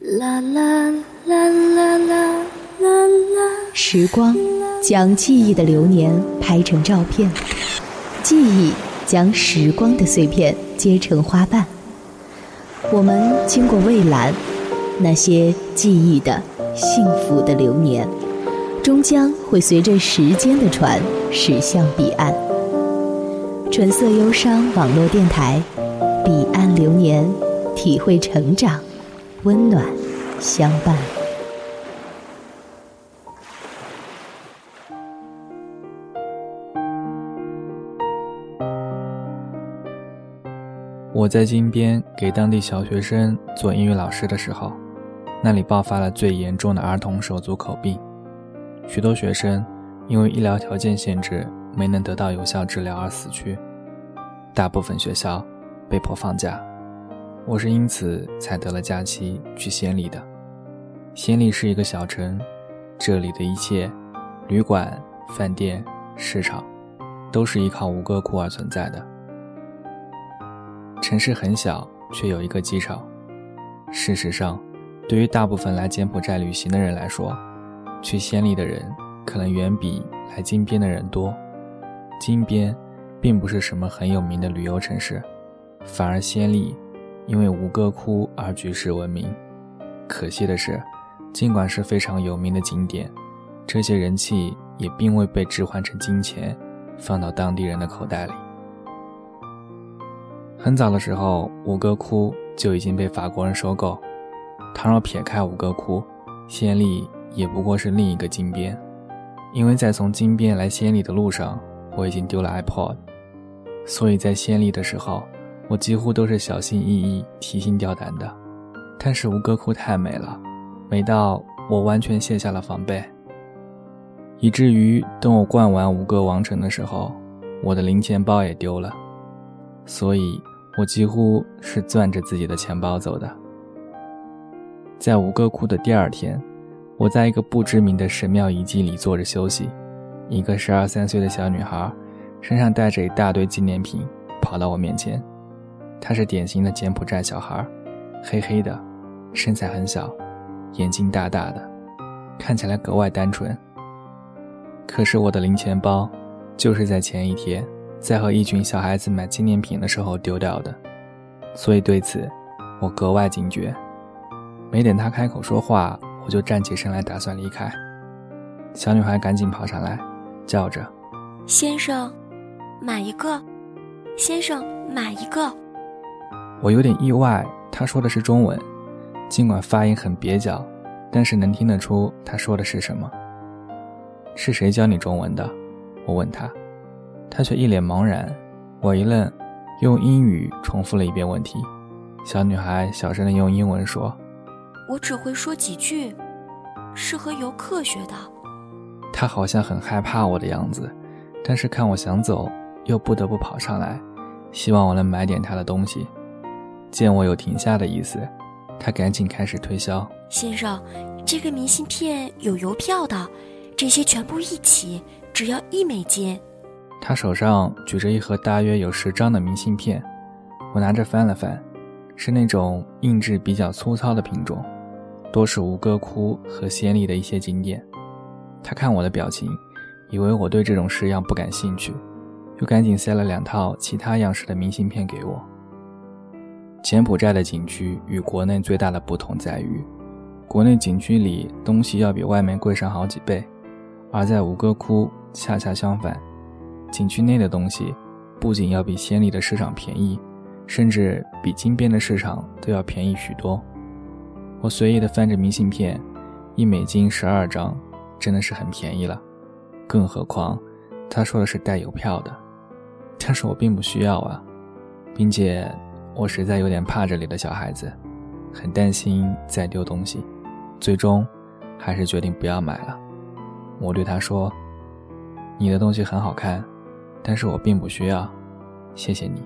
啦啦啦啦啦啦啦。时光将记忆的流年拍成照片，记忆将时光的碎片结成花瓣。我们经过蔚蓝，那些记忆的、幸福的流年，终将会随着时间的船驶向彼岸。纯色忧伤网络电台，彼岸流年，体会成长，温暖相伴。我在金边给当地小学生做英语老师的时候，那里爆发了最严重的儿童手足口病，许多学生因为医疗条件限制没能得到有效治疗而死去，大部分学校被迫放假。我是因此才得了假期去暹粒的。暹粒是一个小城，这里的一切，旅馆、饭店、市场，都是依靠吴哥窟而存在的。城市很小，却有一个机场。事实上，对于大部分来柬埔寨旅行的人来说，去暹粒的人可能远比来金边的人多。金边并不是什么很有名的旅游城市，反而暹粒因为吴哥窟而举世闻名。可惜的是，尽管是非常有名的景点，这些人气也并未被置换成金钱，放到当地人的口袋里。很早的时候，吴哥窟就已经被法国人收购。倘若撇开吴哥窟，暹粒也不过是另一个金边。因为在从金边来暹粒的路上，我已经丢了 iPod，所以在暹粒的时候，我几乎都是小心翼翼、提心吊胆的。但是吴哥窟太美了，美到我完全卸下了防备，以至于等我逛完吴哥王城的时候，我的零钱包也丢了。所以。我几乎是攥着自己的钱包走的。在吴哥窟的第二天，我在一个不知名的神庙遗迹里坐着休息，一个十二三岁的小女孩，身上带着一大堆纪念品，跑到我面前。她是典型的柬埔寨小孩，黑黑的，身材很小，眼睛大大的，看起来格外单纯。可是我的零钱包，就是在前一天。在和一群小孩子买纪念品的时候丢掉的，所以对此我格外警觉。没等他开口说话，我就站起身来打算离开。小女孩赶紧跑上来，叫着：“先生，买一个！先生，买一个！”我有点意外，她说的是中文，尽管发音很蹩脚，但是能听得出她说的是什么。是谁教你中文的？我问她。他却一脸茫然，我一愣，用英语重复了一遍问题。小女孩小声的用英文说：“我只会说几句，是和游客学的。”她好像很害怕我的样子，但是看我想走，又不得不跑上来，希望我能买点她的东西。见我有停下的意思，他赶紧开始推销：“先生，这个明信片有邮票的，这些全部一起只要一美金。”他手上举着一盒大约有十张的明信片，我拿着翻了翻，是那种印制比较粗糙的品种，多是吴哥窟和暹粒的一些景点。他看我的表情，以为我对这种式样不感兴趣，又赶紧塞了两套其他样式的明信片给我。柬埔寨的景区与国内最大的不同在于，国内景区里东西要比外面贵上好几倍，而在吴哥窟恰恰相反。景区内的东西，不仅要比暹粒的市场便宜，甚至比金边的市场都要便宜许多。我随意的翻着明信片，一美金十二张，真的是很便宜了。更何况，他说的是带邮票的，但是我并不需要啊，并且我实在有点怕这里的小孩子，很担心再丢东西，最终还是决定不要买了。我对他说：“你的东西很好看。”但是我并不需要，谢谢你。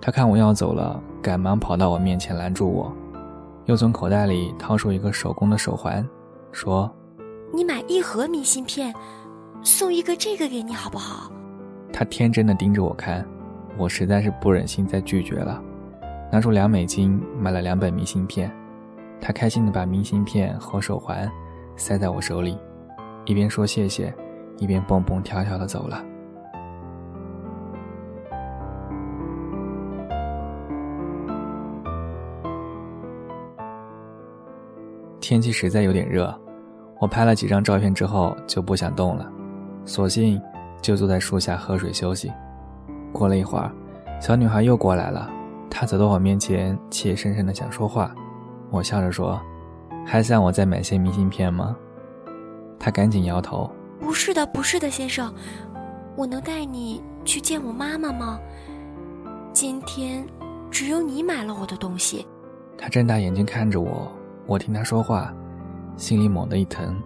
他看我要走了，赶忙跑到我面前拦住我，又从口袋里掏出一个手工的手环，说：“你买一盒明信片，送一个这个给你好不好？”他天真的盯着我看，我实在是不忍心再拒绝了，拿出两美金买了两本明信片。他开心地把明信片和手环塞在我手里，一边说谢谢，一边蹦蹦跳跳地走了。天气实在有点热，我拍了几张照片之后就不想动了，索性就坐在树下喝水休息。过了一会儿，小女孩又过来了，她走到我面前，怯生生的想说话。我笑着说：“还想我再买些明信片吗？”她赶紧摇头：“不是的，不是的，先生，我能带你去见我妈妈吗？今天只有你买了我的东西。”她睁大眼睛看着我。我听她说话，心里猛地一疼，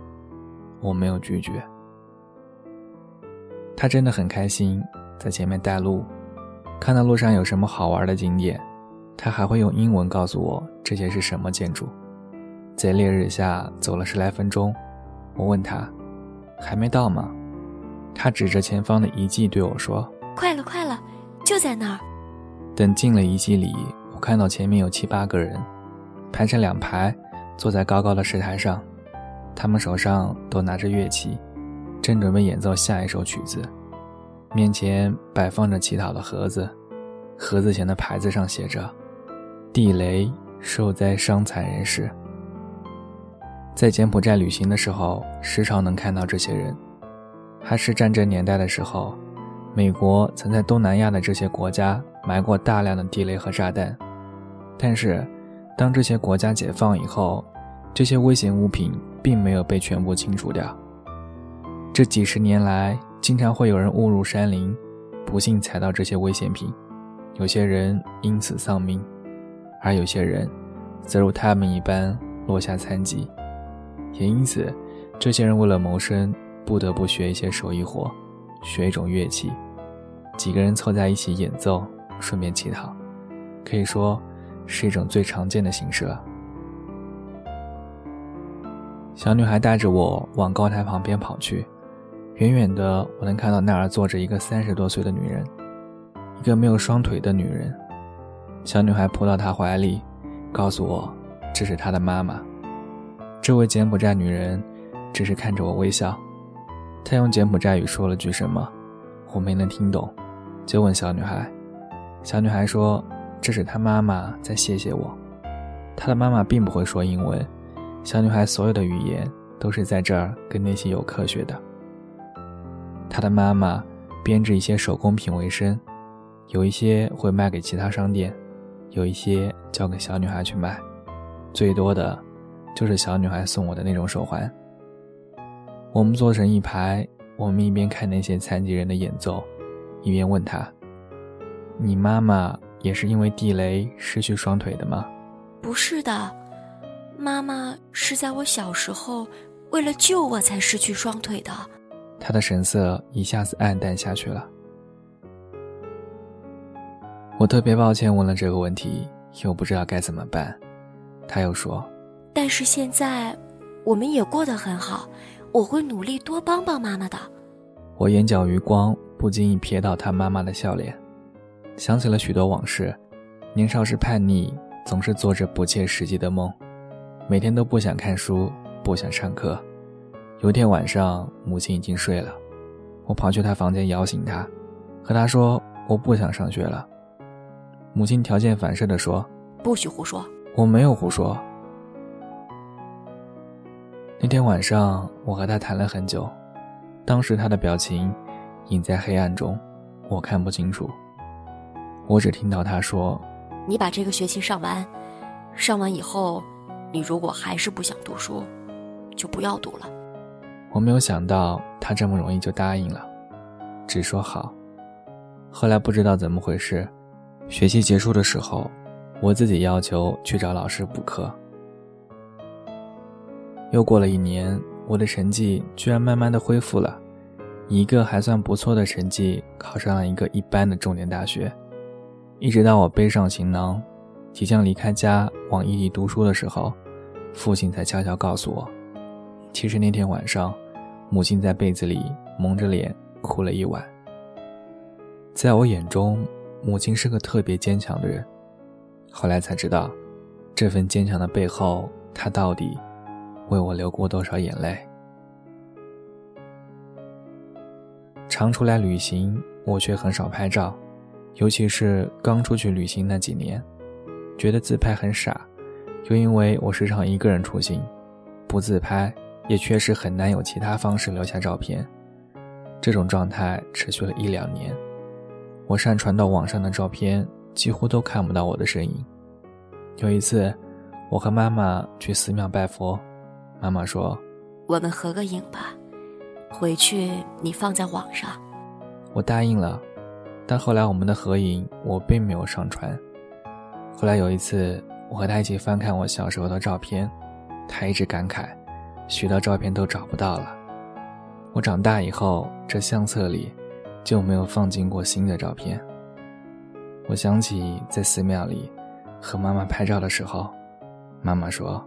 我没有拒绝。她真的很开心，在前面带路，看到路上有什么好玩的景点，他还会用英文告诉我这些是什么建筑。在烈日下走了十来分钟，我问他：“还没到吗？”他指着前方的遗迹对我说：“快了，快了，就在那儿。”等进了遗迹里，我看到前面有七八个人，排成两排。坐在高高的石台上，他们手上都拿着乐器，正准备演奏下一首曲子。面前摆放着乞讨的盒子，盒子前的牌子上写着“地雷受灾伤残人士”。在柬埔寨旅行的时候，时常能看到这些人。还是战争年代的时候，美国曾在东南亚的这些国家埋过大量的地雷和炸弹，但是。当这些国家解放以后，这些危险物品并没有被全部清除掉。这几十年来，经常会有人误入山林，不幸踩到这些危险品，有些人因此丧命，而有些人则如他们一般落下残疾。也因此，这些人为了谋生，不得不学一些手艺活，学一种乐器，几个人凑在一起演奏，顺便乞讨，可以说。是一种最常见的形式了。小女孩带着我往高台旁边跑去，远远的我能看到那儿坐着一个三十多岁的女人，一个没有双腿的女人。小女孩扑到她怀里，告诉我这是她的妈妈。这位柬埔寨女人只是看着我微笑，她用柬埔寨语说了句什么，我没能听懂，就问小女孩。小女孩说。这是她妈妈在谢谢我。她的妈妈并不会说英文，小女孩所有的语言都是在这儿跟那些游客学的。他的妈妈编织一些手工品为生，有一些会卖给其他商店，有一些交给小女孩去卖，最多的，就是小女孩送我的那种手环。我们坐成一排，我们一边看那些残疾人的演奏，一边问他：“你妈妈？”也是因为地雷失去双腿的吗？不是的，妈妈是在我小时候为了救我才失去双腿的。他的神色一下子暗淡下去了。我特别抱歉问了这个问题，又不知道该怎么办。他又说：“但是现在我们也过得很好，我会努力多帮帮妈妈的。”我眼角余光不经意瞥到他妈妈的笑脸。想起了许多往事，年少时叛逆，总是做着不切实际的梦，每天都不想看书，不想上课。有一天晚上，母亲已经睡了，我跑去她房间摇醒她，和她说我不想上学了。母亲条件反射地说：“不许胡说。”我没有胡说。那天晚上，我和她谈了很久，当时她的表情隐在黑暗中，我看不清楚。我只听到她说：“你把这个学期上完，上完以后，你如果还是不想读书，就不要读了。”我没有想到他这么容易就答应了，只说好。后来不知道怎么回事，学期结束的时候，我自己要求去找老师补课。又过了一年，我的成绩居然慢慢的恢复了，以一个还算不错的成绩考上了一个一般的重点大学。一直到我背上行囊，即将离开家往异地读书的时候，父亲才悄悄告诉我，其实那天晚上，母亲在被子里蒙着脸哭了一晚。在我眼中，母亲是个特别坚强的人，后来才知道，这份坚强的背后，她到底为我流过多少眼泪。常出来旅行，我却很少拍照，尤其是刚出去旅行那几年，觉得自拍很傻，又因为我时常一个人出行，不自拍也确实很难有其他方式留下照片。这种状态持续了一两年，我上传到网上的照片几乎都看不到我的身影。有一次，我和妈妈去寺庙拜佛，妈妈说：“我们合个影吧，回去你放在网上。”我答应了，但后来我们的合影我并没有上传。后来有一次，我和他一起翻看我小时候的照片，他一直感慨，许多照片都找不到了。我长大以后，这相册里就没有放进过新的照片。我想起在寺庙里和妈妈拍照的时候，妈妈说：“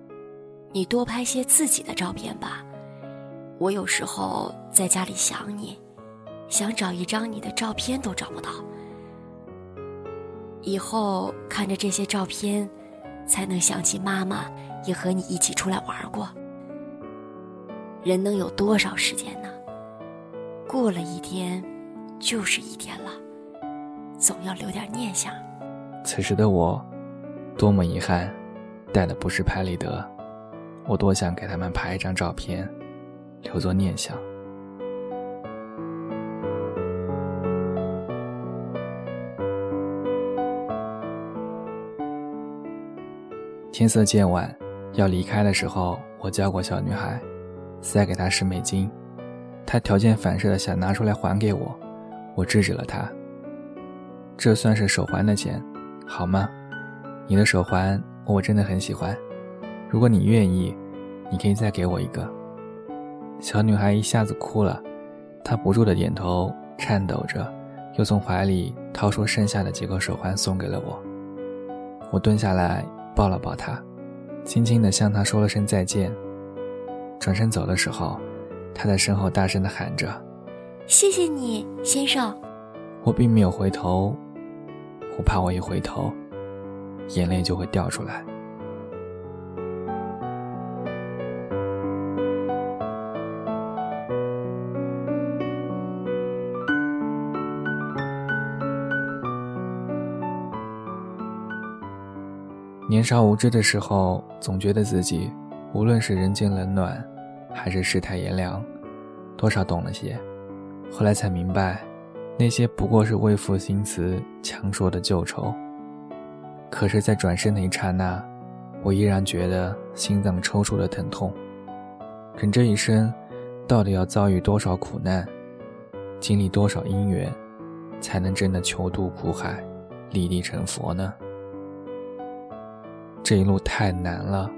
你多拍些自己的照片吧。我有时候在家里想你，想找一张你的照片都找不到。以后看着这些照片，才能想起妈妈也和你一起出来玩过。人能有多少时间呢？”过了一天，就是一天了，总要留点念想。此时的我，多么遗憾，带的不是拍立得，我多想给他们拍一张照片，留作念想。天色渐晚，要离开的时候，我叫过小女孩，塞给她十美金。他条件反射的想拿出来还给我，我制止了他。这算是手环的钱，好吗？你的手环我真的很喜欢，如果你愿意，你可以再给我一个。小女孩一下子哭了，她不住的点头，颤抖着，又从怀里掏出剩下的几个手环送给了我。我蹲下来抱了抱她，轻轻的向她说了声再见，转身走的时候。他在身后大声的喊着：“谢谢你，先生。”我并没有回头，我怕我一回头，眼泪就会掉出来。年少无知的时候，总觉得自己无论是人间冷暖。还是世态炎凉，多少懂了些。后来才明白，那些不过是为赋新词强说的旧愁。可是，在转身的一刹那，我依然觉得心脏抽搐的疼痛。人这一生，到底要遭遇多少苦难，经历多少因缘，才能真的求渡苦海，立地成佛呢？这一路太难了。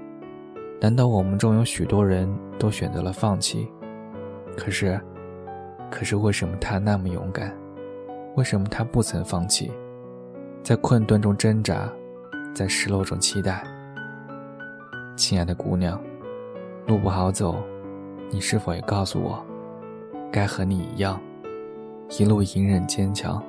难道我们中有许多人都选择了放弃？可是，可是为什么他那么勇敢？为什么他不曾放弃？在困顿中挣扎，在失落中期待。亲爱的姑娘，路不好走，你是否也告诉我，该和你一样，一路隐忍坚强？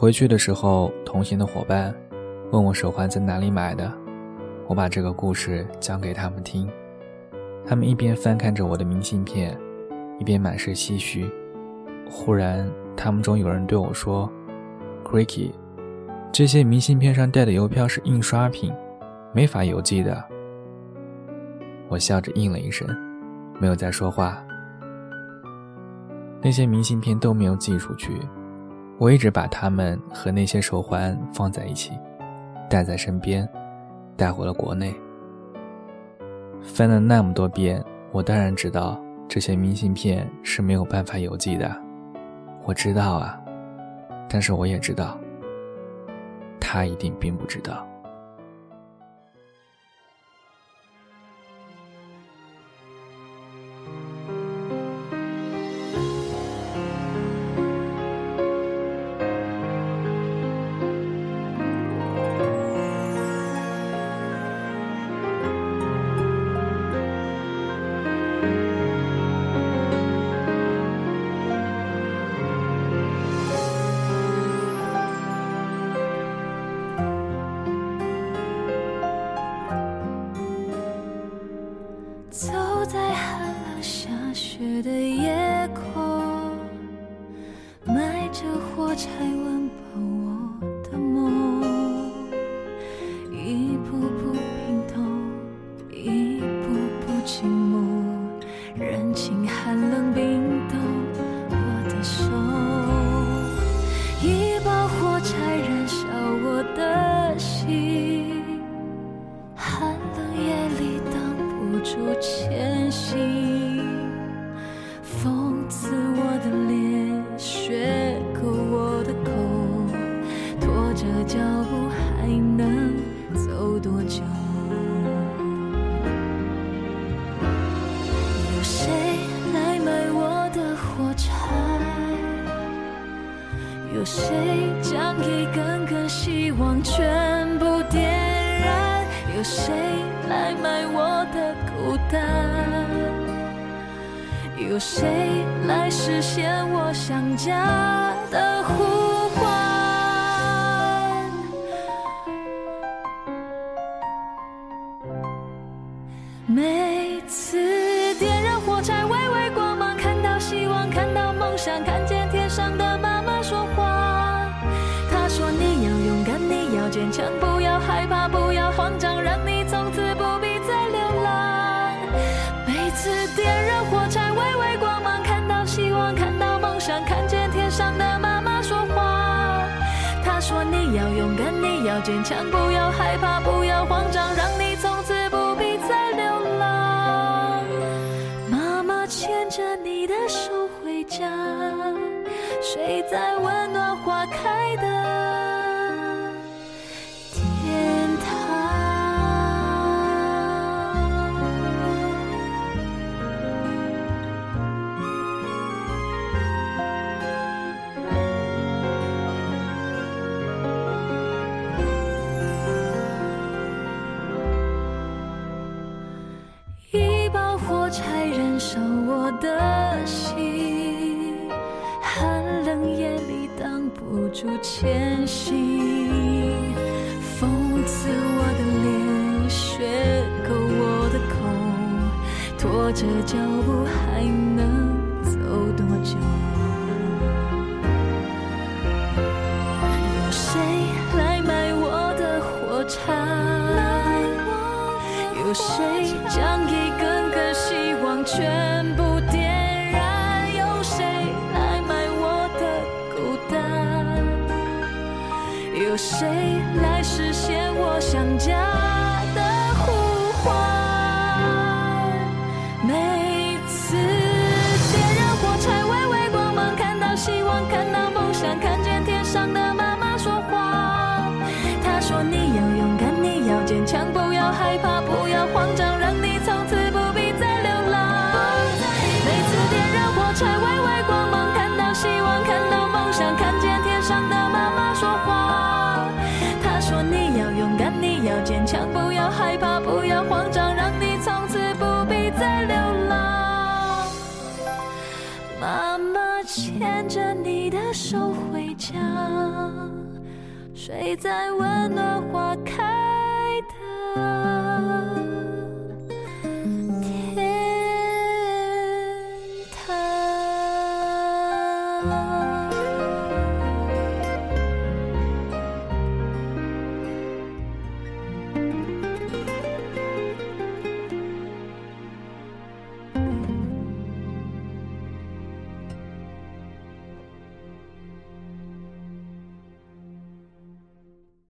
回去的时候，同行的伙伴问我手环在哪里买的，我把这个故事讲给他们听。他们一边翻看着我的明信片，一边满是唏嘘。忽然，他们中有人对我说 c r i c k y 这些明信片上带的邮票是印刷品，没法邮寄的。”我笑着应了一声，没有再说话。那些明信片都没有寄出去。我一直把它们和那些手环放在一起，带在身边，带回了国内。翻了那么多遍，我当然知道这些明信片是没有办法邮寄的。我知道啊，但是我也知道，他一定并不知道。在寒冷下雪的夜空埋着火柴温要勇敢你要坚强不要害怕不要慌张让你从此不必再流浪。妈妈牵着你的手回家睡在温暖无助前行，讽刺我的脸，血口我的口，拖着脚步还能走多久？有谁来买我的火柴？有谁将一根根希望全？谁来实现我想家么牵着你的手回家，睡在温暖花开的。